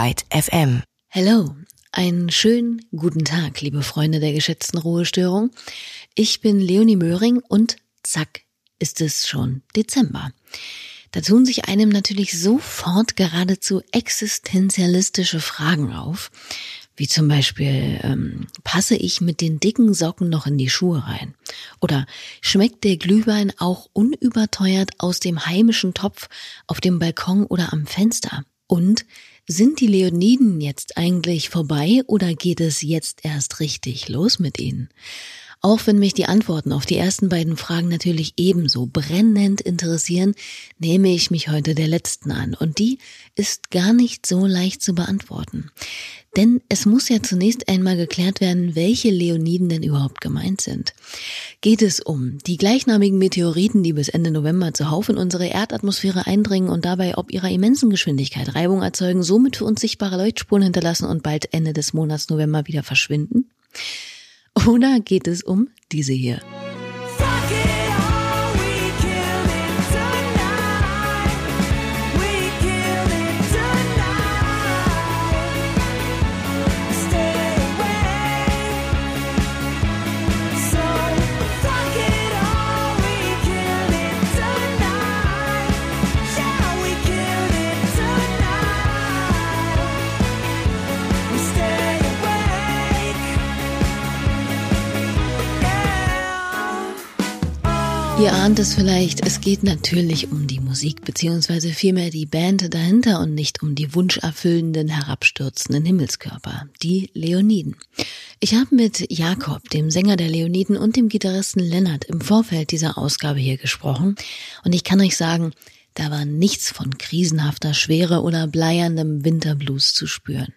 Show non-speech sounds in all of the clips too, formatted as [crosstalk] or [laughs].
Byte FM. Hello, einen schönen guten Tag, liebe Freunde der geschätzten Ruhestörung. Ich bin Leonie Möhring und zack, ist es schon Dezember. Da tun sich einem natürlich sofort geradezu existenzialistische Fragen auf, wie zum Beispiel, ähm, passe ich mit den dicken Socken noch in die Schuhe rein? Oder schmeckt der Glühwein auch unüberteuert aus dem heimischen Topf auf dem Balkon oder am Fenster? Und sind die Leoniden jetzt eigentlich vorbei oder geht es jetzt erst richtig los mit ihnen? Auch wenn mich die Antworten auf die ersten beiden Fragen natürlich ebenso brennend interessieren, nehme ich mich heute der letzten an. Und die ist gar nicht so leicht zu beantworten. Denn es muss ja zunächst einmal geklärt werden, welche Leoniden denn überhaupt gemeint sind. Geht es um die gleichnamigen Meteoriten, die bis Ende November zuhauf in unsere Erdatmosphäre eindringen und dabei ob ihrer immensen Geschwindigkeit Reibung erzeugen, somit für uns sichtbare Leuchtspuren hinterlassen und bald Ende des Monats November wieder verschwinden? Oder geht es um diese hier? Ihr ahnt es vielleicht, es geht natürlich um die Musik, beziehungsweise vielmehr die Band dahinter und nicht um die wunscherfüllenden, herabstürzenden Himmelskörper, die Leoniden. Ich habe mit Jakob, dem Sänger der Leoniden und dem Gitarristen Lennart im Vorfeld dieser Ausgabe hier gesprochen und ich kann euch sagen, da war nichts von krisenhafter Schwere oder bleierndem Winterblues zu spüren.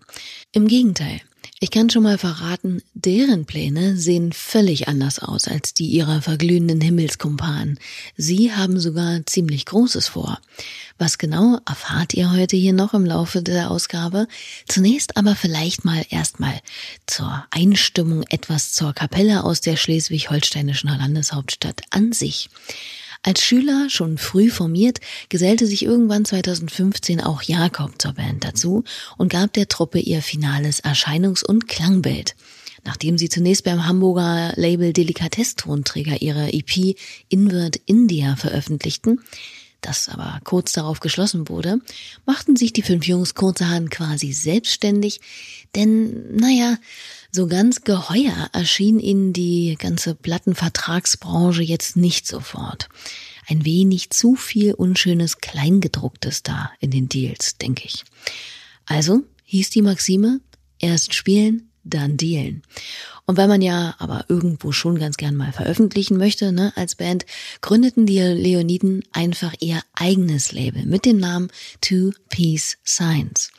Im Gegenteil, ich kann schon mal verraten, deren Pläne sehen völlig anders aus als die ihrer verglühenden Himmelskumpanen. Sie haben sogar ziemlich Großes vor. Was genau erfahrt ihr heute hier noch im Laufe der Ausgabe? Zunächst aber vielleicht mal erstmal zur Einstimmung etwas zur Kapelle aus der schleswig-holsteinischen Landeshauptstadt an sich. Als Schüler, schon früh formiert, gesellte sich irgendwann 2015 auch Jakob zur Band dazu und gab der Truppe ihr finales Erscheinungs- und Klangbild. Nachdem sie zunächst beim Hamburger Label Delikatess-Tonträger ihre EP Invert India veröffentlichten, das aber kurz darauf geschlossen wurde, machten sich die fünf Jungs kurzerhand quasi selbstständig, denn, naja, so ganz geheuer erschien ihnen die ganze Plattenvertragsbranche jetzt nicht sofort. Ein wenig zu viel unschönes Kleingedrucktes da in den Deals, denke ich. Also hieß die Maxime, erst spielen, dann dealen. Und weil man ja aber irgendwo schon ganz gern mal veröffentlichen möchte, ne, als Band, gründeten die Leoniden einfach ihr eigenes Label mit dem Namen Two Piece Science.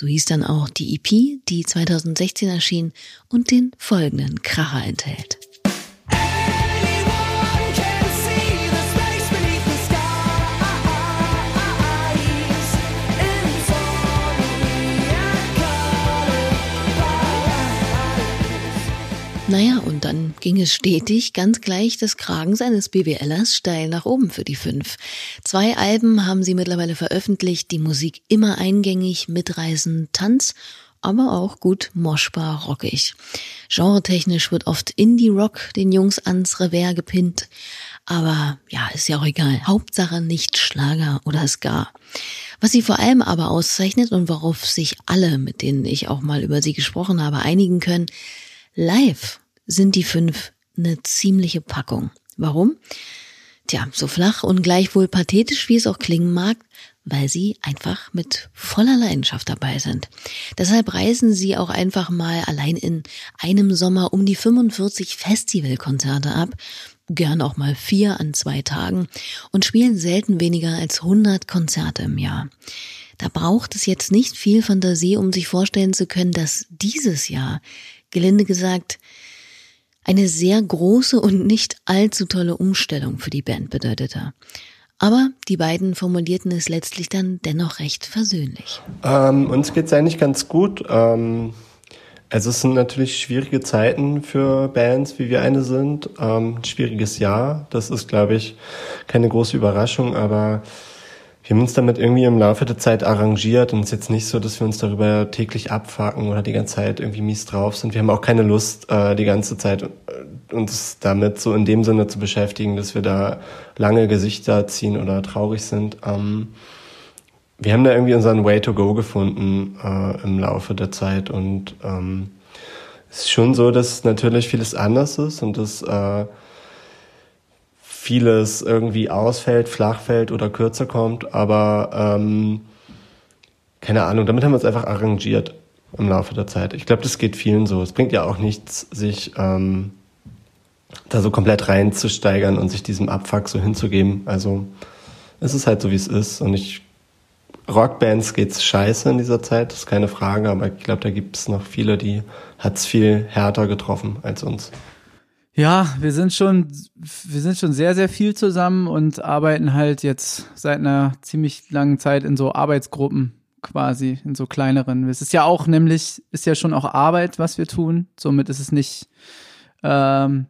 So hieß dann auch die EP, die 2016 erschien und den folgenden Kracher enthält. Naja, und dann ging es stetig, ganz gleich des Kragens eines BWLers steil nach oben für die fünf. Zwei Alben haben sie mittlerweile veröffentlicht, die Musik immer eingängig, mitreißend, Tanz, aber auch gut moschbar rockig. Genretechnisch wird oft Indie-Rock den Jungs ans Revers gepinnt, aber ja, ist ja auch egal. Hauptsache nicht Schlager oder Ska. Was sie vor allem aber auszeichnet und worauf sich alle, mit denen ich auch mal über sie gesprochen habe, einigen können, Live sind die fünf eine ziemliche Packung. Warum? Tja, so flach und gleichwohl pathetisch, wie es auch klingen mag, weil sie einfach mit voller Leidenschaft dabei sind. Deshalb reisen sie auch einfach mal allein in einem Sommer um die 45 Festivalkonzerte ab, gern auch mal vier an zwei Tagen und spielen selten weniger als 100 Konzerte im Jahr. Da braucht es jetzt nicht viel Fantasie, um sich vorstellen zu können, dass dieses Jahr gelinde gesagt, eine sehr große und nicht allzu tolle Umstellung für die Band bedeutete. Aber die beiden formulierten es letztlich dann dennoch recht versöhnlich. Ähm, uns geht's eigentlich ganz gut. Ähm, also es sind natürlich schwierige Zeiten für Bands, wie wir eine sind. Ähm, schwieriges Jahr. Das ist, glaube ich, keine große Überraschung, aber wir haben uns damit irgendwie im Laufe der Zeit arrangiert und es ist jetzt nicht so, dass wir uns darüber täglich abfacken oder die ganze Zeit irgendwie mies drauf sind. Wir haben auch keine Lust, äh, die ganze Zeit äh, uns damit so in dem Sinne zu beschäftigen, dass wir da lange Gesichter ziehen oder traurig sind. Ähm, wir haben da irgendwie unseren Way to go gefunden äh, im Laufe der Zeit und ähm, es ist schon so, dass natürlich vieles anders ist und dass äh, vieles irgendwie ausfällt, flach fällt oder kürzer kommt, aber ähm, keine Ahnung, damit haben wir uns einfach arrangiert im Laufe der Zeit. Ich glaube, das geht vielen so. Es bringt ja auch nichts, sich ähm, da so komplett reinzusteigern und sich diesem Abfuck so hinzugeben. Also es ist halt so, wie es ist. Und ich Rockbands geht's scheiße in dieser Zeit, das ist keine Frage, aber ich glaube, da gibt es noch viele, die hat's viel härter getroffen als uns. Ja, wir sind schon, wir sind schon sehr, sehr viel zusammen und arbeiten halt jetzt seit einer ziemlich langen Zeit in so Arbeitsgruppen quasi, in so kleineren. Es ist ja auch nämlich, ist ja schon auch Arbeit, was wir tun. Somit ist es nicht, ähm,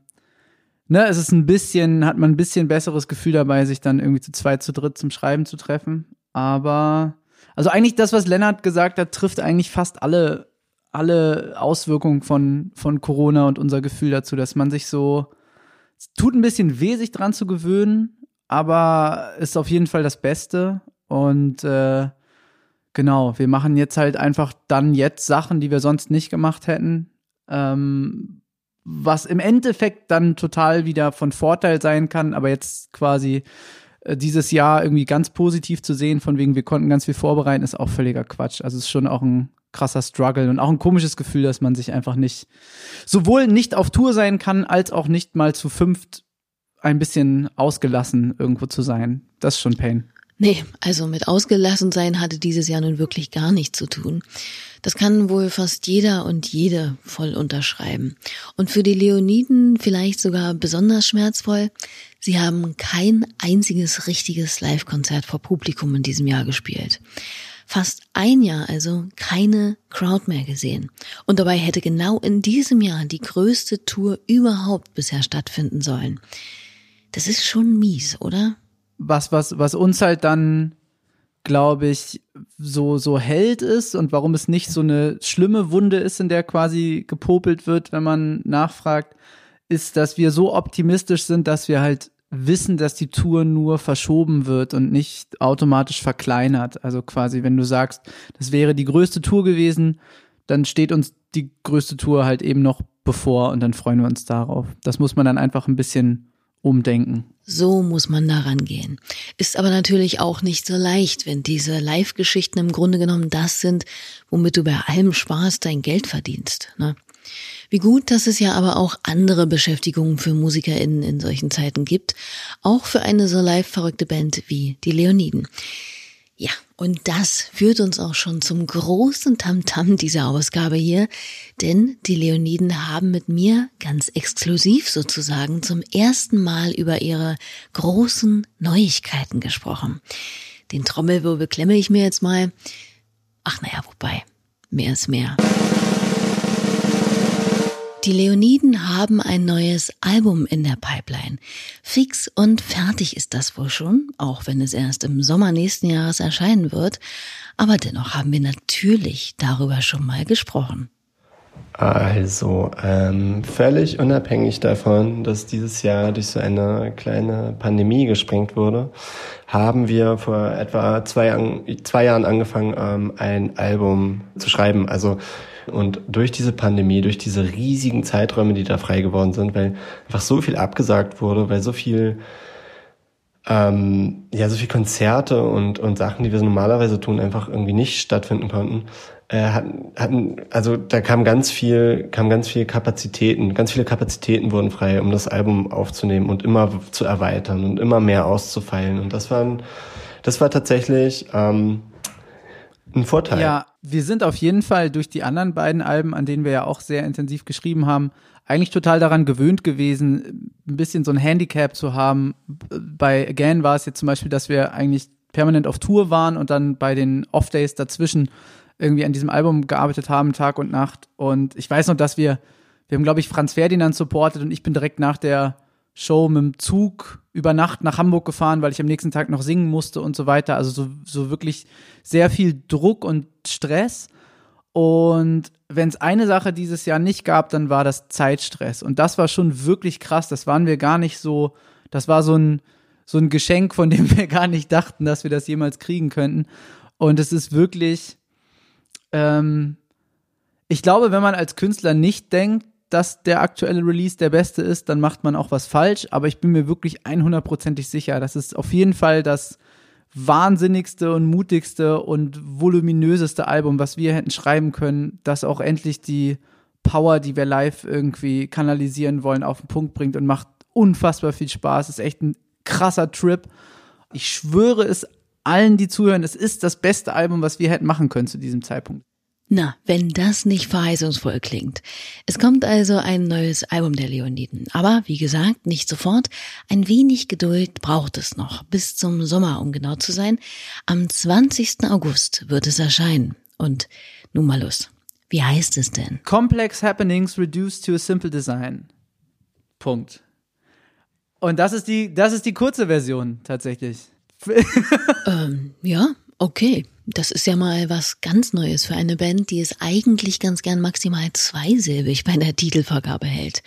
ne, es ist ein bisschen, hat man ein bisschen besseres Gefühl dabei, sich dann irgendwie zu zweit, zu dritt zum Schreiben zu treffen. Aber, also eigentlich das, was Lennart gesagt hat, trifft eigentlich fast alle alle Auswirkungen von, von Corona und unser Gefühl dazu, dass man sich so, es tut ein bisschen weh, sich dran zu gewöhnen, aber ist auf jeden Fall das Beste. Und äh, genau, wir machen jetzt halt einfach dann jetzt Sachen, die wir sonst nicht gemacht hätten. Ähm, was im Endeffekt dann total wieder von Vorteil sein kann, aber jetzt quasi äh, dieses Jahr irgendwie ganz positiv zu sehen, von wegen wir konnten ganz viel vorbereiten, ist auch völliger Quatsch. Also es ist schon auch ein krasser Struggle und auch ein komisches Gefühl, dass man sich einfach nicht sowohl nicht auf Tour sein kann, als auch nicht mal zu fünft ein bisschen ausgelassen irgendwo zu sein. Das ist schon Pain. Nee, also mit ausgelassen sein hatte dieses Jahr nun wirklich gar nichts zu tun. Das kann wohl fast jeder und jede voll unterschreiben. Und für die Leoniden vielleicht sogar besonders schmerzvoll, sie haben kein einziges richtiges Live-Konzert vor Publikum in diesem Jahr gespielt fast ein Jahr also keine Crowd mehr gesehen. Und dabei hätte genau in diesem Jahr die größte Tour überhaupt bisher stattfinden sollen. Das ist schon mies, oder? Was, was, was uns halt dann, glaube ich, so, so hält ist und warum es nicht so eine schlimme Wunde ist, in der quasi gepopelt wird, wenn man nachfragt, ist, dass wir so optimistisch sind, dass wir halt wissen, dass die Tour nur verschoben wird und nicht automatisch verkleinert. Also quasi, wenn du sagst, das wäre die größte Tour gewesen, dann steht uns die größte Tour halt eben noch bevor und dann freuen wir uns darauf. Das muss man dann einfach ein bisschen umdenken. So muss man daran gehen. Ist aber natürlich auch nicht so leicht, wenn diese Live-Geschichten im Grunde genommen das sind, womit du bei allem Spaß dein Geld verdienst. Ne? Wie gut, dass es ja aber auch andere Beschäftigungen für MusikerInnen in solchen Zeiten gibt, auch für eine so live verrückte Band wie die Leoniden. Ja, und das führt uns auch schon zum großen Tamtam -Tam dieser Ausgabe hier, denn die Leoniden haben mit mir ganz exklusiv sozusagen zum ersten Mal über ihre großen Neuigkeiten gesprochen. Den Trommelwirbel klemme ich mir jetzt mal. Ach naja, wobei, mehr ist mehr. Die Leoniden haben ein neues Album in der Pipeline. Fix und fertig ist das wohl schon, auch wenn es erst im Sommer nächsten Jahres erscheinen wird. Aber dennoch haben wir natürlich darüber schon mal gesprochen. Also, ähm, völlig unabhängig davon, dass dieses Jahr durch so eine kleine Pandemie gesprengt wurde, haben wir vor etwa zwei, zwei Jahren angefangen, ähm, ein Album zu schreiben. Also und durch diese Pandemie, durch diese riesigen Zeiträume, die da frei geworden sind, weil einfach so viel abgesagt wurde, weil so viel ähm, ja, so viel Konzerte und, und Sachen, die wir normalerweise tun, einfach irgendwie nicht stattfinden konnten, hatten, hatten, also da kam ganz viel, kam ganz viel Kapazitäten, ganz viele Kapazitäten wurden frei, um das Album aufzunehmen und immer zu erweitern und immer mehr auszufeilen. Und das waren, das war tatsächlich ähm, ein Vorteil. Ja, wir sind auf jeden Fall durch die anderen beiden Alben, an denen wir ja auch sehr intensiv geschrieben haben, eigentlich total daran gewöhnt gewesen, ein bisschen so ein Handicap zu haben. Bei Again war es jetzt zum Beispiel, dass wir eigentlich permanent auf Tour waren und dann bei den Off-Days dazwischen irgendwie an diesem Album gearbeitet haben, Tag und Nacht. Und ich weiß noch, dass wir, wir haben, glaube ich, Franz Ferdinand supportet und ich bin direkt nach der Show mit dem Zug über Nacht nach Hamburg gefahren, weil ich am nächsten Tag noch singen musste und so weiter. Also so, so wirklich sehr viel Druck und Stress. Und wenn es eine Sache dieses Jahr nicht gab, dann war das Zeitstress. Und das war schon wirklich krass. Das waren wir gar nicht so, das war so ein, so ein Geschenk, von dem [laughs] wir gar nicht dachten, dass wir das jemals kriegen könnten. Und es ist wirklich, ähm, ich glaube, wenn man als Künstler nicht denkt, dass der aktuelle Release der beste ist, dann macht man auch was falsch. Aber ich bin mir wirklich 100%ig sicher, das ist auf jeden Fall das wahnsinnigste und mutigste und voluminöseste Album, was wir hätten schreiben können, das auch endlich die Power, die wir live irgendwie kanalisieren wollen, auf den Punkt bringt und macht unfassbar viel Spaß. Ist echt ein krasser Trip. Ich schwöre es allen, die zuhören, es ist das beste Album, was wir hätten machen können zu diesem Zeitpunkt. Na, wenn das nicht verheißungsvoll klingt. Es kommt also ein neues Album der Leoniden. Aber wie gesagt, nicht sofort. Ein wenig Geduld braucht es noch. Bis zum Sommer, um genau zu sein. Am 20. August wird es erscheinen. Und nun mal los. Wie heißt es denn? Complex Happenings Reduced to a Simple Design. Punkt. Und das ist die, das ist die kurze Version tatsächlich. Ähm, ja, okay. Das ist ja mal was ganz Neues für eine Band, die es eigentlich ganz gern maximal zweisilbig bei der Titelvergabe hält.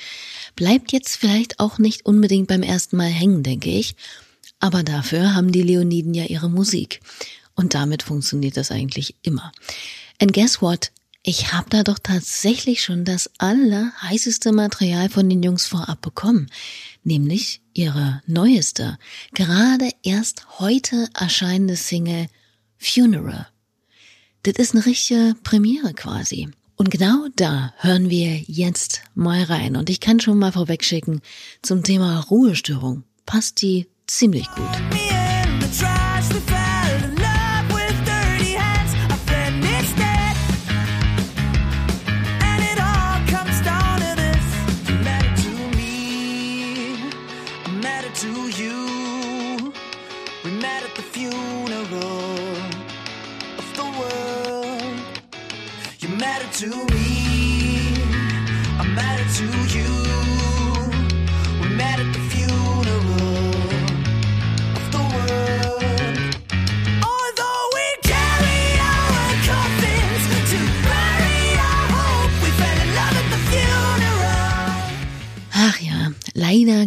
Bleibt jetzt vielleicht auch nicht unbedingt beim ersten Mal hängen, denke ich. Aber dafür haben die Leoniden ja ihre Musik. Und damit funktioniert das eigentlich immer. And guess what? Ich habe da doch tatsächlich schon das allerheißeste Material von den Jungs vorab bekommen, nämlich ihre neueste, gerade erst heute erscheinende Single Funeral. Das ist eine richtige Premiere quasi. Und genau da hören wir jetzt mal rein. Und ich kann schon mal vorwegschicken, zum Thema Ruhestörung passt die ziemlich gut.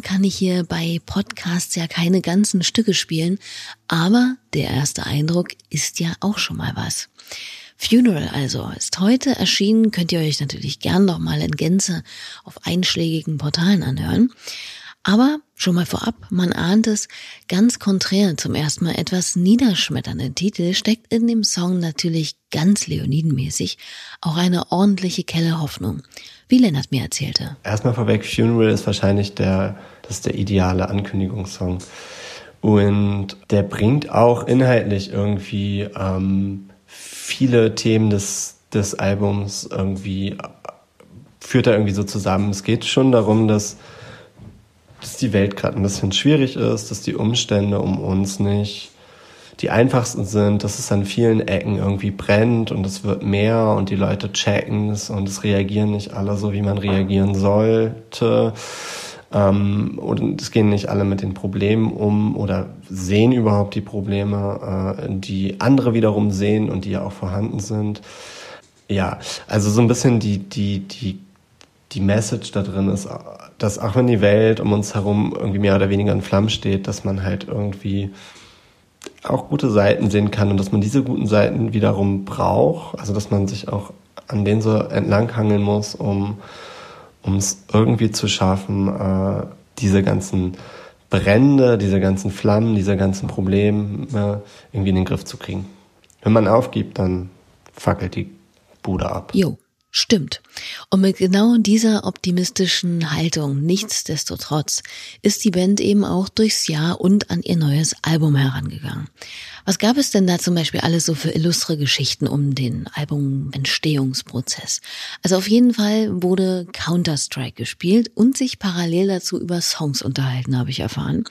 Kann ich hier bei Podcasts ja keine ganzen Stücke spielen, aber der erste Eindruck ist ja auch schon mal was. Funeral also ist heute erschienen, könnt ihr euch natürlich gern noch mal in Gänze auf einschlägigen Portalen anhören. Aber schon mal vorab, man ahnt es, ganz konträr zum ersten Mal etwas niederschmetternden Titel steckt in dem Song natürlich ganz Leonidenmäßig auch eine ordentliche Kelle Hoffnung, wie Lennart mir erzählte. Erstmal vorweg, Funeral ist wahrscheinlich der, das ist der ideale Ankündigungssong. Und der bringt auch inhaltlich irgendwie ähm, viele Themen des, des Albums irgendwie, führt er irgendwie so zusammen. Es geht schon darum, dass dass die Welt gerade ein bisschen schwierig ist, dass die Umstände um uns nicht die einfachsten sind, dass es an vielen Ecken irgendwie brennt und es wird mehr und die Leute checken es und es reagieren nicht alle so, wie man reagieren sollte. Ähm, und es gehen nicht alle mit den Problemen um oder sehen überhaupt die Probleme, äh, die andere wiederum sehen und die ja auch vorhanden sind. Ja, also so ein bisschen die, die, die die Message da drin ist, dass auch wenn die Welt um uns herum irgendwie mehr oder weniger in Flammen steht, dass man halt irgendwie auch gute Seiten sehen kann und dass man diese guten Seiten wiederum braucht, also dass man sich auch an denen so entlanghangeln muss, um es irgendwie zu schaffen, äh, diese ganzen Brände, diese ganzen Flammen, diese ganzen Probleme äh, irgendwie in den Griff zu kriegen. Wenn man aufgibt, dann fackelt die Bude ab. Jo. Stimmt. Und mit genau dieser optimistischen Haltung, nichtsdestotrotz, ist die Band eben auch durchs Jahr und an ihr neues Album herangegangen. Was gab es denn da zum Beispiel alles so für illustre Geschichten um den Albumentstehungsprozess? Also auf jeden Fall wurde Counter-Strike gespielt und sich parallel dazu über Songs unterhalten, habe ich erfahren.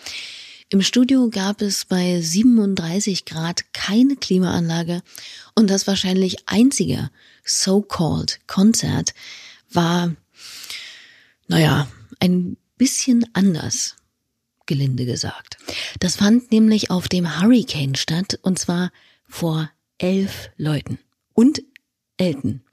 Im Studio gab es bei 37 Grad keine Klimaanlage und das wahrscheinlich einzige so-called Konzert war, naja, ein bisschen anders gelinde gesagt. Das fand nämlich auf dem Hurricane statt und zwar vor elf Leuten und Elton.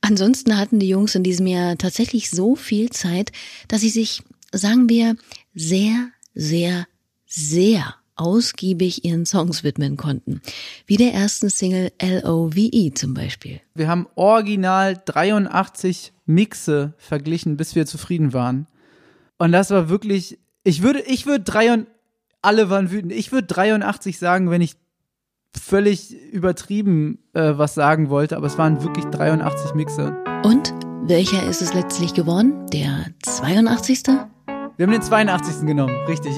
Ansonsten hatten die Jungs in diesem Jahr tatsächlich so viel Zeit, dass sie sich, sagen wir, sehr, sehr, sehr ausgiebig ihren Songs widmen konnten. Wie der ersten Single L.O.V.E. zum Beispiel. Wir haben original 83 Mixe verglichen, bis wir zufrieden waren. Und das war wirklich, ich würde, ich würde drei und alle waren wütend. Ich würde 83 sagen, wenn ich völlig übertrieben äh, was sagen wollte, aber es waren wirklich 83 Mixe. Und welcher ist es letztlich geworden? Der 82. Wir haben den 82. genommen, richtig.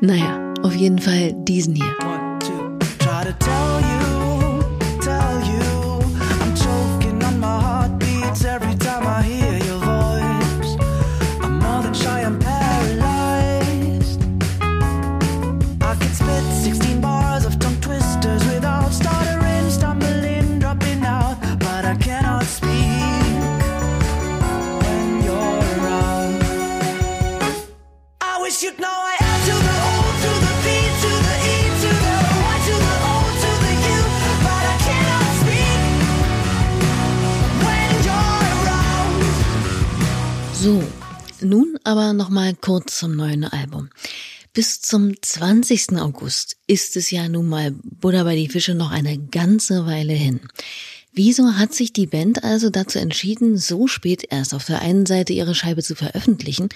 naja, auf jeden Fall diesen hier. One, two, So, kurz zum neuen Album. Bis zum 20. August ist es ja nun mal Buddha bei die Fische noch eine ganze Weile hin. Wieso hat sich die Band also dazu entschieden, so spät erst auf der einen Seite ihre Scheibe zu veröffentlichen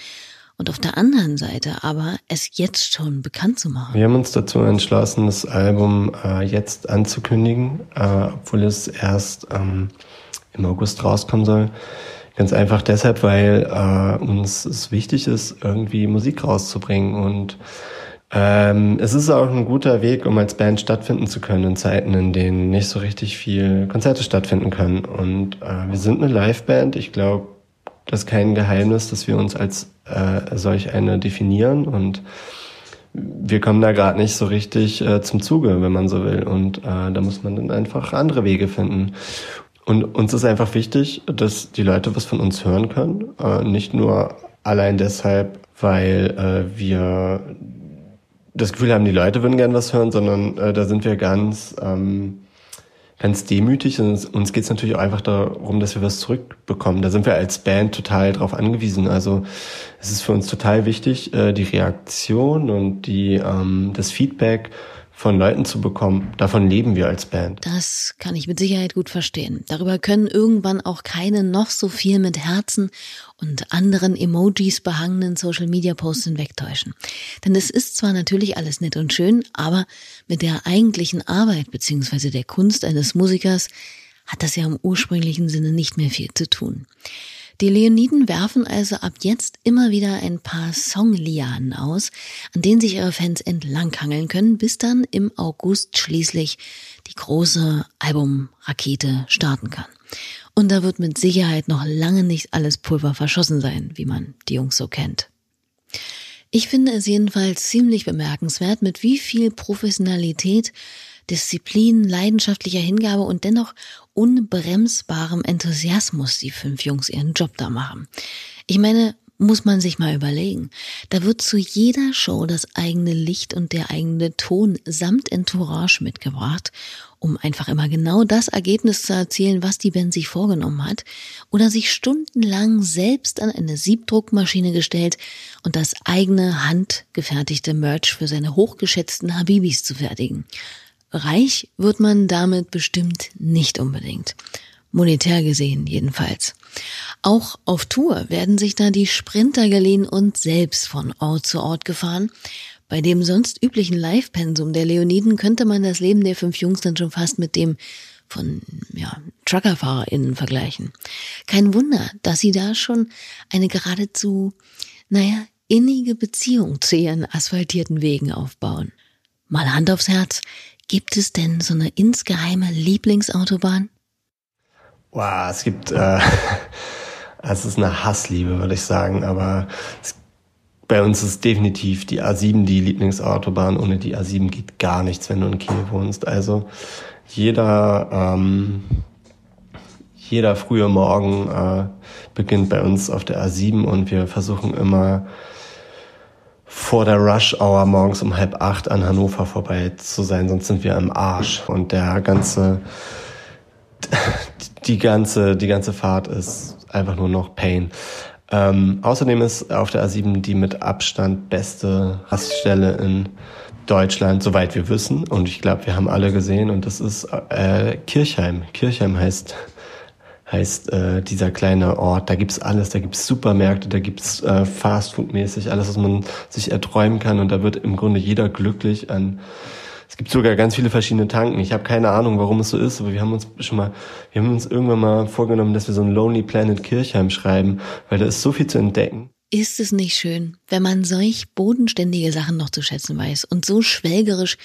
und auf der anderen Seite aber es jetzt schon bekannt zu machen? Wir haben uns dazu entschlossen, das Album äh, jetzt anzukündigen, äh, obwohl es erst ähm, im August rauskommen soll. Ganz einfach deshalb, weil äh, uns es wichtig ist, irgendwie Musik rauszubringen und ähm, es ist auch ein guter Weg, um als Band stattfinden zu können in Zeiten, in denen nicht so richtig viel Konzerte stattfinden können. Und äh, wir sind eine Liveband. Ich glaube, das ist kein Geheimnis, dass wir uns als äh, solch eine definieren und wir kommen da gerade nicht so richtig äh, zum Zuge, wenn man so will. Und äh, da muss man dann einfach andere Wege finden. Und uns ist einfach wichtig, dass die Leute was von uns hören können. Äh, nicht nur allein deshalb, weil äh, wir das Gefühl haben, die Leute würden gern was hören, sondern äh, da sind wir ganz, ähm, ganz demütig. Und uns geht es natürlich auch einfach darum, dass wir was zurückbekommen. Da sind wir als Band total drauf angewiesen. Also es ist für uns total wichtig, äh, die Reaktion und die, ähm, das Feedback von Leuten zu bekommen. Davon leben wir als Band. Das kann ich mit Sicherheit gut verstehen. Darüber können irgendwann auch keine noch so viel mit Herzen und anderen Emojis behangenen Social Media Posts hinwegtäuschen. Denn es ist zwar natürlich alles nett und schön, aber mit der eigentlichen Arbeit bzw. der Kunst eines Musikers hat das ja im ursprünglichen Sinne nicht mehr viel zu tun. Die Leoniden werfen also ab jetzt immer wieder ein paar Songlianen aus, an denen sich ihre Fans entlanghangeln können, bis dann im August schließlich die große Albumrakete starten kann. Und da wird mit Sicherheit noch lange nicht alles Pulver verschossen sein, wie man die Jungs so kennt. Ich finde es jedenfalls ziemlich bemerkenswert, mit wie viel Professionalität Disziplin, leidenschaftlicher Hingabe und dennoch unbremsbarem Enthusiasmus die fünf Jungs ihren Job da machen. Ich meine, muss man sich mal überlegen. Da wird zu jeder Show das eigene Licht und der eigene Ton samt Entourage mitgebracht, um einfach immer genau das Ergebnis zu erzielen, was die Band sich vorgenommen hat, oder sich stundenlang selbst an eine Siebdruckmaschine gestellt und das eigene handgefertigte Merch für seine hochgeschätzten Habibis zu fertigen. Reich wird man damit bestimmt nicht unbedingt. Monetär gesehen jedenfalls. Auch auf Tour werden sich da die Sprinter geliehen und selbst von Ort zu Ort gefahren. Bei dem sonst üblichen Live-Pensum der Leoniden könnte man das Leben der fünf Jungs dann schon fast mit dem von ja, TruckerfahrerInnen vergleichen. Kein Wunder, dass sie da schon eine geradezu, naja, innige Beziehung zu ihren asphaltierten Wegen aufbauen. Mal Hand aufs Herz, Gibt es denn so eine insgeheime Lieblingsautobahn? Wow, es gibt, äh, [laughs] es ist eine Hassliebe, würde ich sagen, aber es, bei uns ist definitiv die A7 die Lieblingsautobahn. Ohne die A7 geht gar nichts, wenn du in Kiel wohnst. Also jeder, ähm, jeder frühe Morgen äh, beginnt bei uns auf der A7 und wir versuchen immer vor der Rush Hour morgens um halb acht an Hannover vorbei zu sein, sonst sind wir im Arsch. Und der ganze, die ganze, die ganze Fahrt ist einfach nur noch Pain. Ähm, außerdem ist auf der A7 die mit Abstand beste Raststelle in Deutschland, soweit wir wissen. Und ich glaube, wir haben alle gesehen. Und das ist äh, Kirchheim. Kirchheim heißt heißt äh, dieser kleine Ort. Da gibt's alles, da gibt's Supermärkte, da gibt's äh, Fastfood-mäßig alles, was man sich erträumen kann. Und da wird im Grunde jeder glücklich an es gibt sogar ganz viele verschiedene Tanken. Ich habe keine Ahnung, warum es so ist, aber wir haben uns schon mal, wir haben uns irgendwann mal vorgenommen, dass wir so ein Lonely Planet Kirchheim schreiben, weil da ist so viel zu entdecken. Ist es nicht schön, wenn man solch bodenständige Sachen noch zu schätzen weiß und so schwelgerisch,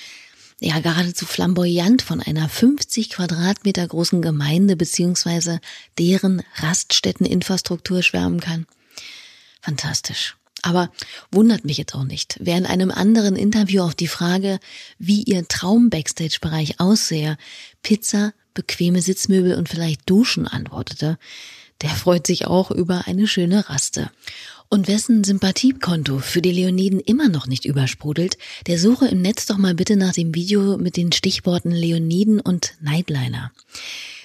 ja geradezu flamboyant von einer 50 Quadratmeter großen Gemeinde beziehungsweise deren Raststätteninfrastruktur schwärmen kann? Fantastisch. Aber wundert mich jetzt auch nicht. Wer in einem anderen Interview auf die Frage, wie ihr Traum-Backstage-Bereich aussehe, Pizza, bequeme Sitzmöbel und vielleicht Duschen antwortete, der freut sich auch über eine schöne Raste. Und wessen Sympathiekonto für die Leoniden immer noch nicht übersprudelt, der suche im Netz doch mal bitte nach dem Video mit den Stichworten Leoniden und Nightliner.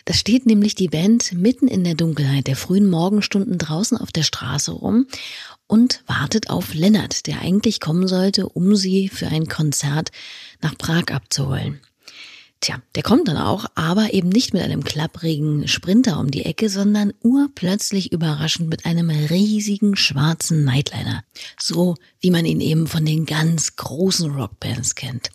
Da steht nämlich die Band mitten in der Dunkelheit der frühen Morgenstunden draußen auf der Straße rum und wartet auf Lennart, der eigentlich kommen sollte, um sie für ein Konzert nach Prag abzuholen. Tja, der kommt dann auch, aber eben nicht mit einem klapprigen Sprinter um die Ecke, sondern urplötzlich überraschend mit einem riesigen schwarzen Nightliner. So wie man ihn eben von den ganz großen Rockbands kennt.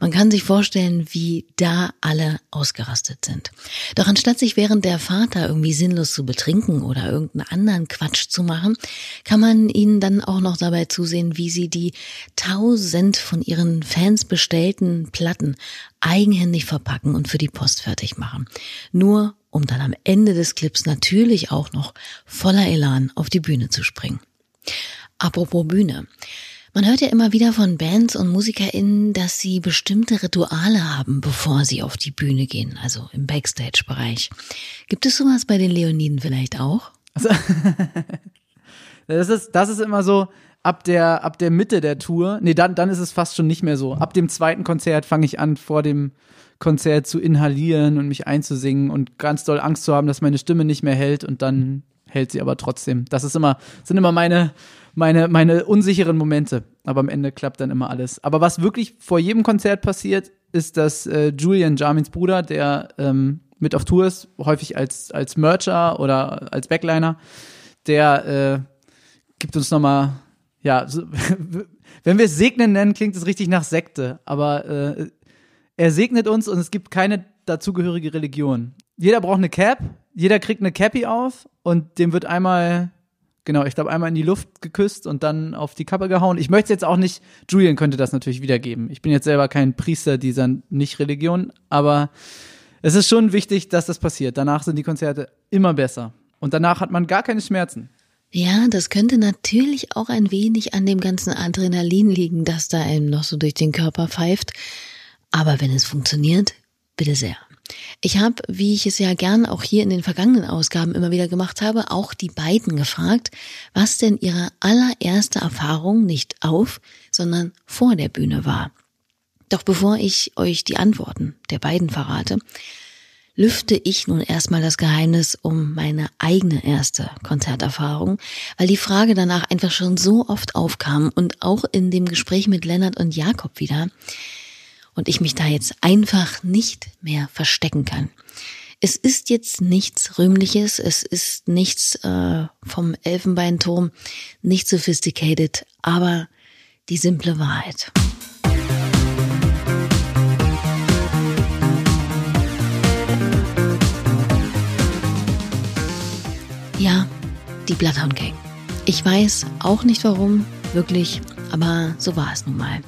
Man kann sich vorstellen, wie da alle ausgerastet sind. Doch anstatt sich während der da irgendwie sinnlos zu betrinken oder irgendeinen anderen Quatsch zu machen, kann man ihnen dann auch noch dabei zusehen, wie sie die tausend von ihren Fans bestellten Platten eigenhändig verpacken und für die Post fertig machen. Nur um dann am Ende des Clips natürlich auch noch voller Elan auf die Bühne zu springen. Apropos Bühne. Man hört ja immer wieder von Bands und MusikerInnen, dass sie bestimmte Rituale haben, bevor sie auf die Bühne gehen, also im Backstage-Bereich. Gibt es sowas bei den Leoniden vielleicht auch? Also, [laughs] das ist, das ist immer so, ab der, ab der Mitte der Tour, nee, dann, dann ist es fast schon nicht mehr so. Ab dem zweiten Konzert fange ich an, vor dem Konzert zu inhalieren und mich einzusingen und ganz doll Angst zu haben, dass meine Stimme nicht mehr hält und dann hält sie aber trotzdem. Das ist immer, sind immer meine, meine, meine unsicheren Momente. Aber am Ende klappt dann immer alles. Aber was wirklich vor jedem Konzert passiert, ist, dass äh, Julian, Jarmins Bruder, der ähm, mit auf Tour ist, häufig als, als Mercher oder als Backliner, der äh, gibt uns nochmal ja, so, [laughs] wenn wir es segnen nennen, klingt es richtig nach Sekte, aber äh, er segnet uns und es gibt keine dazugehörige Religion. Jeder braucht eine Cap, jeder kriegt eine Cappy auf und dem wird einmal, genau, ich glaube, einmal in die Luft geküsst und dann auf die Kappe gehauen. Ich möchte jetzt auch nicht, Julian könnte das natürlich wiedergeben. Ich bin jetzt selber kein Priester dieser Nicht-Religion, aber es ist schon wichtig, dass das passiert. Danach sind die Konzerte immer besser. Und danach hat man gar keine Schmerzen. Ja, das könnte natürlich auch ein wenig an dem ganzen Adrenalin liegen, das da einem noch so durch den Körper pfeift. Aber wenn es funktioniert, bitte sehr. Ich habe, wie ich es ja gern auch hier in den vergangenen Ausgaben immer wieder gemacht habe, auch die beiden gefragt, was denn ihre allererste Erfahrung nicht auf, sondern vor der Bühne war. Doch bevor ich euch die Antworten der beiden verrate, lüfte ich nun erstmal das Geheimnis um meine eigene erste Konzerterfahrung, weil die Frage danach einfach schon so oft aufkam und auch in dem Gespräch mit Lennart und Jakob wieder und ich mich da jetzt einfach nicht mehr verstecken kann. Es ist jetzt nichts Rühmliches, es ist nichts äh, vom Elfenbeinturm, nicht sophisticated, aber die simple Wahrheit. Ja, die Bloodhound Gang. Ich weiß auch nicht warum, wirklich, aber so war es nun mal.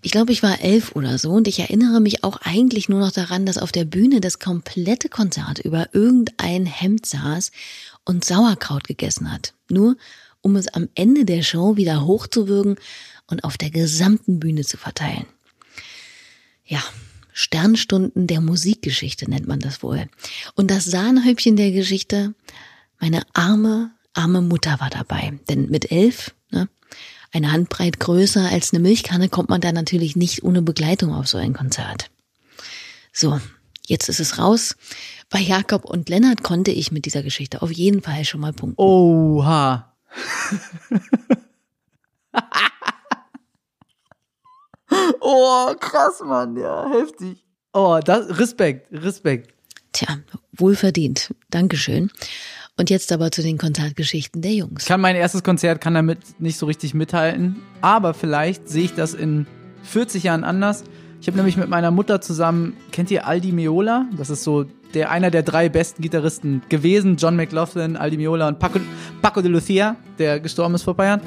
Ich glaube, ich war elf oder so und ich erinnere mich auch eigentlich nur noch daran, dass auf der Bühne das komplette Konzert über irgendein Hemd saß und Sauerkraut gegessen hat. Nur um es am Ende der Show wieder hochzuwürgen und auf der gesamten Bühne zu verteilen. Ja, Sternstunden der Musikgeschichte nennt man das wohl. Und das Sahnehäubchen der Geschichte meine arme, arme Mutter war dabei. Denn mit elf, ne, Eine Handbreit größer als eine Milchkanne kommt man da natürlich nicht ohne Begleitung auf so ein Konzert. So, jetzt ist es raus. Bei Jakob und Lennart konnte ich mit dieser Geschichte auf jeden Fall schon mal punkten. Oha. [laughs] oh, krass, Mann, ja, heftig. Oh, das, Respekt, Respekt. Tja, wohlverdient. Dankeschön. Und jetzt aber zu den Konzertgeschichten der Jungs. Ich kann mein erstes Konzert, kann damit nicht so richtig mithalten, aber vielleicht sehe ich das in 40 Jahren anders. Ich habe nämlich mit meiner Mutter zusammen, kennt ihr Aldi Meola? Das ist so der einer der drei besten Gitarristen gewesen. John McLaughlin, Aldi Meola und Paco, Paco de Lucia, der gestorben ist vor Bayern.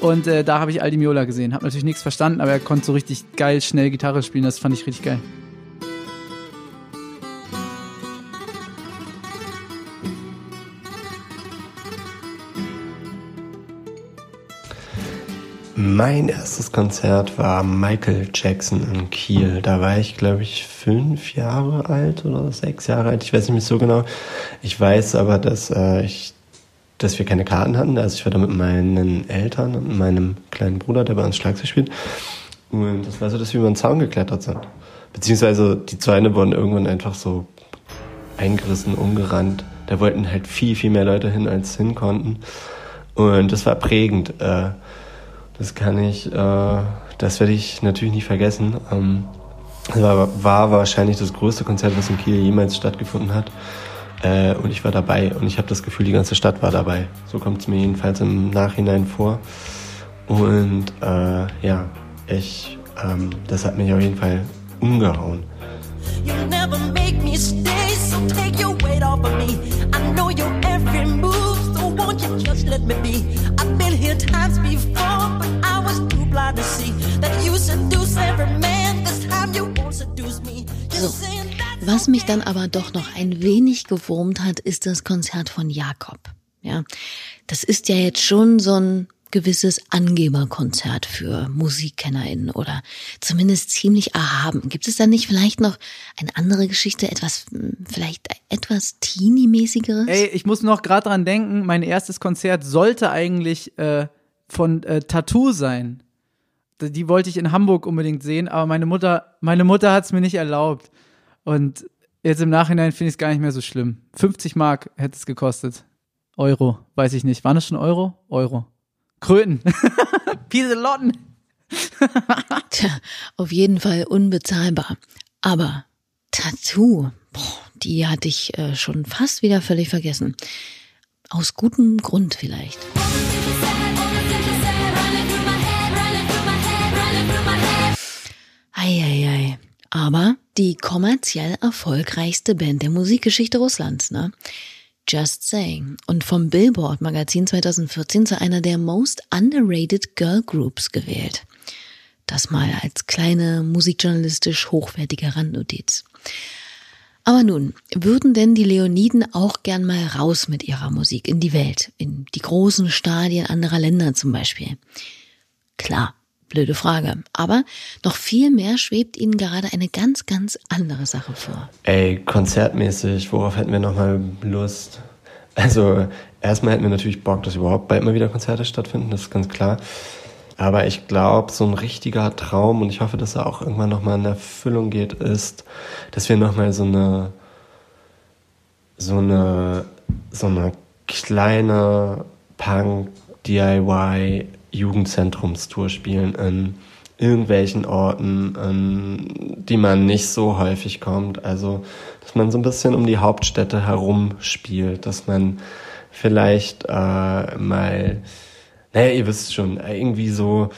Und äh, da habe ich Aldi Meola gesehen. Habe natürlich nichts verstanden, aber er konnte so richtig geil schnell Gitarre spielen. Das fand ich richtig geil. Mein erstes Konzert war Michael Jackson in Kiel. Da war ich, glaube ich, fünf Jahre alt oder sechs Jahre alt. Ich weiß nicht mehr so genau. Ich weiß aber, dass äh, ich, dass wir keine Karten hatten. Also ich war da mit meinen Eltern und meinem kleinen Bruder, der bei uns Schlagzeug spielt. Und das war so, dass wir über den Zaun geklettert sind. Beziehungsweise die Zäune wurden irgendwann einfach so eingerissen, umgerannt. Da wollten halt viel, viel mehr Leute hin, als hin konnten. Und das war prägend. Äh, das kann ich, äh, das werde ich natürlich nicht vergessen. Ähm, war, war wahrscheinlich das größte Konzert, was in Kiel jemals stattgefunden hat. Äh, und ich war dabei und ich habe das Gefühl, die ganze Stadt war dabei. So kommt es mir jedenfalls im Nachhinein vor. Und äh, ja, ich, ähm, das hat mich auf jeden Fall umgehauen. You'll never make me stay, so take your weight off of me. I know your every move, so won't you just let me be? I've been here times before, blind to see that you seduce every man. This time you won't seduce me. So. Was mich dann aber doch noch ein wenig gewurmt hat, ist das Konzert von Jakob. Ja, das ist ja jetzt schon so ein gewisses Angeberkonzert für MusikkennerInnen oder zumindest ziemlich erhaben. Gibt es da nicht vielleicht noch eine andere Geschichte, etwas, vielleicht etwas Teenie-mäßigeres? Ey, ich muss noch gerade dran denken, mein erstes Konzert sollte eigentlich äh, von äh, Tattoo sein. Die wollte ich in Hamburg unbedingt sehen, aber meine Mutter, meine Mutter hat es mir nicht erlaubt. Und jetzt im Nachhinein finde ich es gar nicht mehr so schlimm. 50 Mark hätte es gekostet. Euro, weiß ich nicht. Waren das schon Euro? Euro. Kröten. [laughs] Pieselotten. [laughs] Tja, auf jeden Fall unbezahlbar. Aber Tattoo, boah, die hatte ich äh, schon fast wieder völlig vergessen. Aus gutem Grund vielleicht. Eieiei. Aber die kommerziell erfolgreichste Band der Musikgeschichte Russlands, ne? Just Saying und vom Billboard Magazin 2014 zu einer der most underrated Girl Groups gewählt. Das mal als kleine musikjournalistisch hochwertige Randnotiz. Aber nun, würden denn die Leoniden auch gern mal raus mit ihrer Musik in die Welt, in die großen Stadien anderer Länder zum Beispiel? Klar, blöde Frage. Aber noch viel mehr schwebt ihnen gerade eine ganz, ganz andere Sache vor. Ey, konzertmäßig, worauf hätten wir nochmal Lust? Also, erstmal hätten wir natürlich Bock, dass überhaupt bald mal wieder Konzerte stattfinden, das ist ganz klar. Aber ich glaube, so ein richtiger Traum, und ich hoffe, dass er auch irgendwann nochmal in Erfüllung geht, ist, dass wir nochmal so eine, so eine, so eine kleine Punk-DIY Jugendzentrumstour spielen in irgendwelchen Orten, in die man nicht so häufig kommt. Also, dass man so ein bisschen um die Hauptstädte herum spielt, dass man vielleicht äh, mal, naja, ihr wisst schon, irgendwie so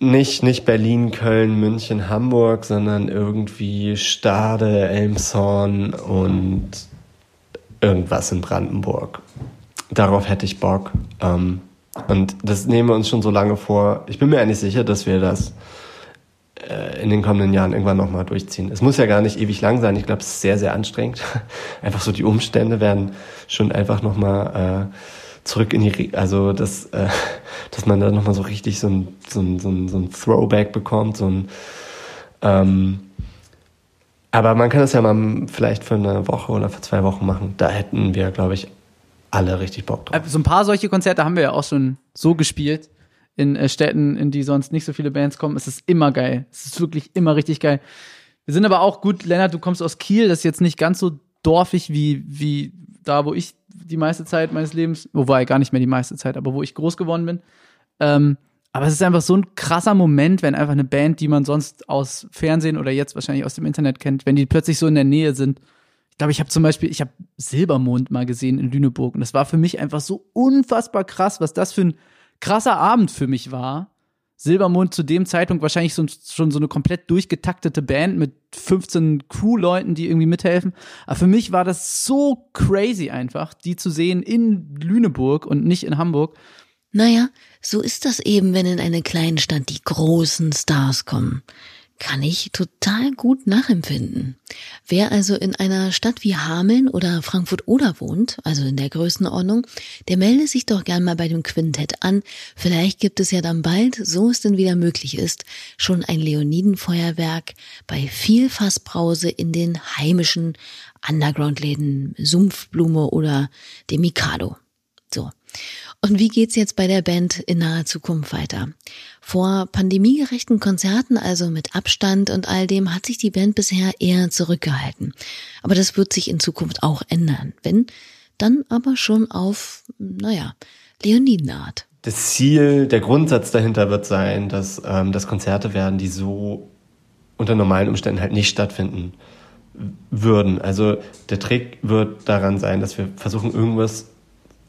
nicht, nicht Berlin, Köln, München, Hamburg, sondern irgendwie Stade, Elmshorn und irgendwas in Brandenburg. Darauf hätte ich Bock. Ähm, und das nehmen wir uns schon so lange vor. Ich bin mir eigentlich sicher, dass wir das äh, in den kommenden Jahren irgendwann nochmal durchziehen. Es muss ja gar nicht ewig lang sein. Ich glaube, es ist sehr, sehr anstrengend. [laughs] Einfach so die Umstände werden schon einfach nochmal äh, zurück in die, also das, äh, [laughs] dass man da nochmal so richtig so ein, so ein, so ein, so ein Throwback bekommt, so ein ähm, aber man kann das ja mal vielleicht für eine Woche oder für zwei Wochen machen. Da hätten wir, glaube ich, alle richtig Bock drauf. So ein paar solche Konzerte haben wir ja auch schon so gespielt. in äh, Städten, in die sonst nicht so viele Bands kommen, ist es immer geil. Es ist wirklich immer richtig geil. Wir sind aber auch gut, Lennart, du kommst aus Kiel, das ist jetzt nicht ganz so dorfig wie, wie da, wo ich die meiste Zeit meines Lebens, wobei gar nicht mehr die meiste Zeit, aber wo ich groß geworden bin. Ähm, aber es ist einfach so ein krasser Moment, wenn einfach eine Band, die man sonst aus Fernsehen oder jetzt wahrscheinlich aus dem Internet kennt, wenn die plötzlich so in der Nähe sind. Ich glaube, ich habe zum Beispiel, ich habe Silbermond mal gesehen in Lüneburg und das war für mich einfach so unfassbar krass, was das für ein krasser Abend für mich war. Silbermond zu dem Zeitpunkt wahrscheinlich so, schon so eine komplett durchgetaktete Band mit 15 Crew-Leuten, die irgendwie mithelfen. Aber für mich war das so crazy einfach, die zu sehen in Lüneburg und nicht in Hamburg. Naja, so ist das eben, wenn in eine kleine Stadt die großen Stars kommen kann ich total gut nachempfinden. Wer also in einer Stadt wie Hameln oder Frankfurt oder wohnt, also in der Größenordnung, der melde sich doch gern mal bei dem Quintett an. Vielleicht gibt es ja dann bald, so es denn wieder möglich ist, schon ein Leonidenfeuerwerk bei viel Fassbrause in den heimischen Underground-Läden Sumpfblume oder dem Mikado. So. Und wie geht's jetzt bei der Band in naher Zukunft weiter? Vor pandemiegerechten Konzerten, also mit Abstand und all dem, hat sich die Band bisher eher zurückgehalten. Aber das wird sich in Zukunft auch ändern. Wenn, dann aber schon auf, naja, Leonidenart. Das Ziel, der Grundsatz dahinter wird sein, dass ähm, das Konzerte werden, die so unter normalen Umständen halt nicht stattfinden würden. Also der Trick wird daran sein, dass wir versuchen, irgendwas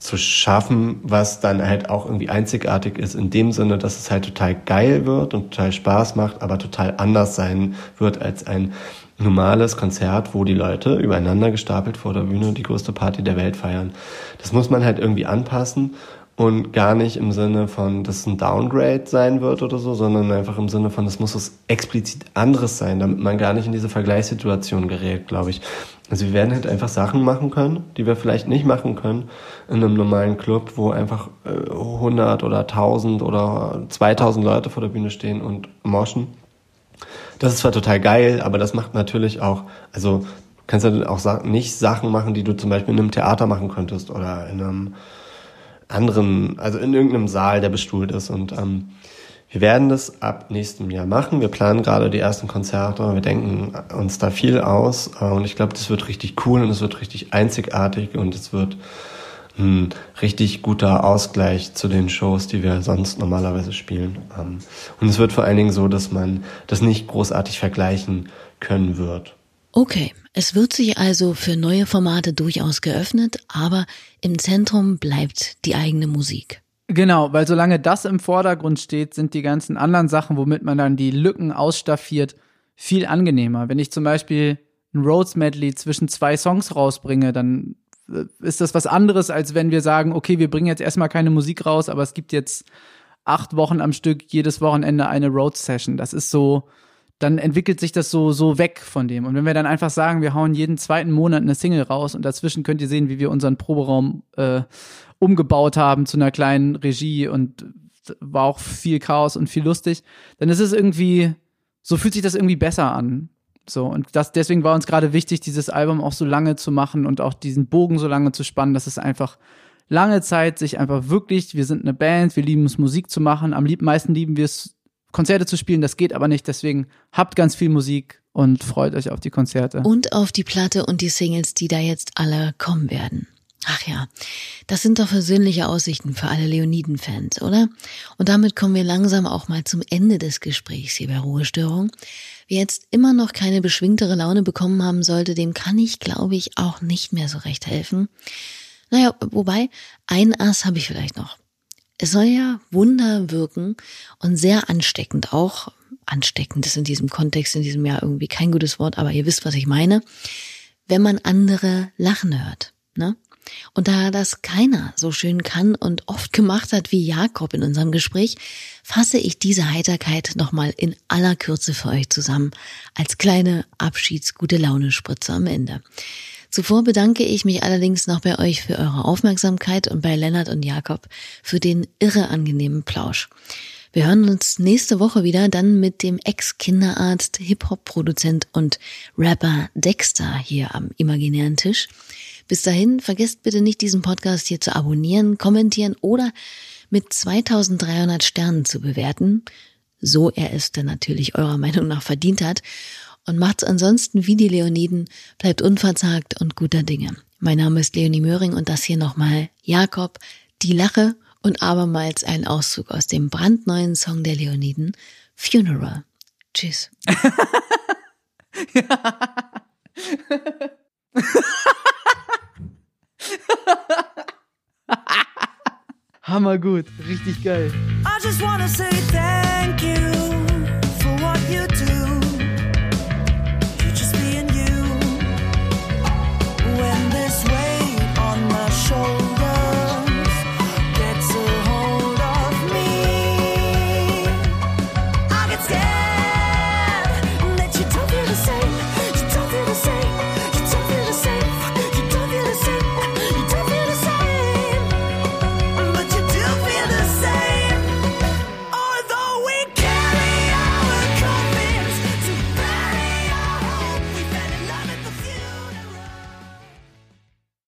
zu schaffen, was dann halt auch irgendwie einzigartig ist, in dem Sinne, dass es halt total geil wird und total Spaß macht, aber total anders sein wird als ein normales Konzert, wo die Leute übereinander gestapelt vor der Bühne die größte Party der Welt feiern. Das muss man halt irgendwie anpassen und gar nicht im Sinne von, dass es ein Downgrade sein wird oder so, sondern einfach im Sinne von, es muss was explizit anderes sein, damit man gar nicht in diese Vergleichssituation gerät, glaube ich. Also wir werden halt einfach Sachen machen können, die wir vielleicht nicht machen können in einem normalen Club, wo einfach äh, 100 oder 1000 oder 2000 Leute vor der Bühne stehen und moschen. Das ist zwar total geil, aber das macht natürlich auch, also kannst du auch nicht Sachen machen, die du zum Beispiel in einem Theater machen könntest oder in einem anderen, also in irgendeinem Saal, der bestuhlt ist. Und ähm, wir werden das ab nächstem Jahr machen. Wir planen gerade die ersten Konzerte. Wir denken uns da viel aus. Äh, und ich glaube, das wird richtig cool und es wird richtig einzigartig und es wird ein richtig guter Ausgleich zu den Shows, die wir sonst normalerweise spielen. Ähm, und es wird vor allen Dingen so, dass man das nicht großartig vergleichen können wird. Okay, es wird sich also für neue Formate durchaus geöffnet, aber im Zentrum bleibt die eigene Musik. Genau, weil solange das im Vordergrund steht, sind die ganzen anderen Sachen, womit man dann die Lücken ausstaffiert, viel angenehmer. Wenn ich zum Beispiel ein Rhodes Medley zwischen zwei Songs rausbringe, dann äh, ist das was anderes, als wenn wir sagen, okay, wir bringen jetzt erstmal keine Musik raus, aber es gibt jetzt acht Wochen am Stück jedes Wochenende eine Rhodes Session. Das ist so, dann entwickelt sich das so, so weg von dem. Und wenn wir dann einfach sagen, wir hauen jeden zweiten Monat eine Single raus und dazwischen könnt ihr sehen, wie wir unseren Proberaum äh, umgebaut haben zu einer kleinen Regie und war auch viel Chaos und viel lustig, dann ist es irgendwie, so fühlt sich das irgendwie besser an. So, und das, deswegen war uns gerade wichtig, dieses Album auch so lange zu machen und auch diesen Bogen so lange zu spannen, dass es einfach lange Zeit sich einfach wirklich, wir sind eine Band, wir lieben es, Musik zu machen. Am lieb, meisten lieben wir es, Konzerte zu spielen, das geht aber nicht. Deswegen habt ganz viel Musik und freut euch auf die Konzerte. Und auf die Platte und die Singles, die da jetzt alle kommen werden. Ach ja, das sind doch versöhnliche Aussichten für alle Leoniden-Fans, oder? Und damit kommen wir langsam auch mal zum Ende des Gesprächs hier bei Ruhestörung. Wer jetzt immer noch keine beschwingtere Laune bekommen haben sollte, dem kann ich, glaube ich, auch nicht mehr so recht helfen. Naja, wobei, ein Ass habe ich vielleicht noch. Es soll ja Wunder wirken und sehr ansteckend auch. Ansteckend ist in diesem Kontext, in diesem Jahr irgendwie kein gutes Wort, aber ihr wisst, was ich meine. Wenn man andere lachen hört, ne? Und da das keiner so schön kann und oft gemacht hat wie Jakob in unserem Gespräch, fasse ich diese Heiterkeit nochmal in aller Kürze für euch zusammen als kleine Abschieds-gute Laune-Spritze am Ende. Zuvor bedanke ich mich allerdings noch bei euch für eure Aufmerksamkeit und bei Lennart und Jakob für den irre angenehmen Plausch. Wir hören uns nächste Woche wieder, dann mit dem Ex-Kinderarzt, Hip-Hop-Produzent und Rapper Dexter hier am imaginären Tisch. Bis dahin, vergesst bitte nicht, diesen Podcast hier zu abonnieren, kommentieren oder mit 2300 Sternen zu bewerten, so er es denn natürlich eurer Meinung nach verdient hat, und macht's ansonsten wie die Leoniden, bleibt unverzagt und guter Dinge. Mein Name ist Leonie Möhring und das hier nochmal Jakob, die Lache und abermals ein Auszug aus dem brandneuen Song der Leoniden, Funeral. Tschüss. [laughs] Hammer gut, richtig geil. I just wanna say thank you.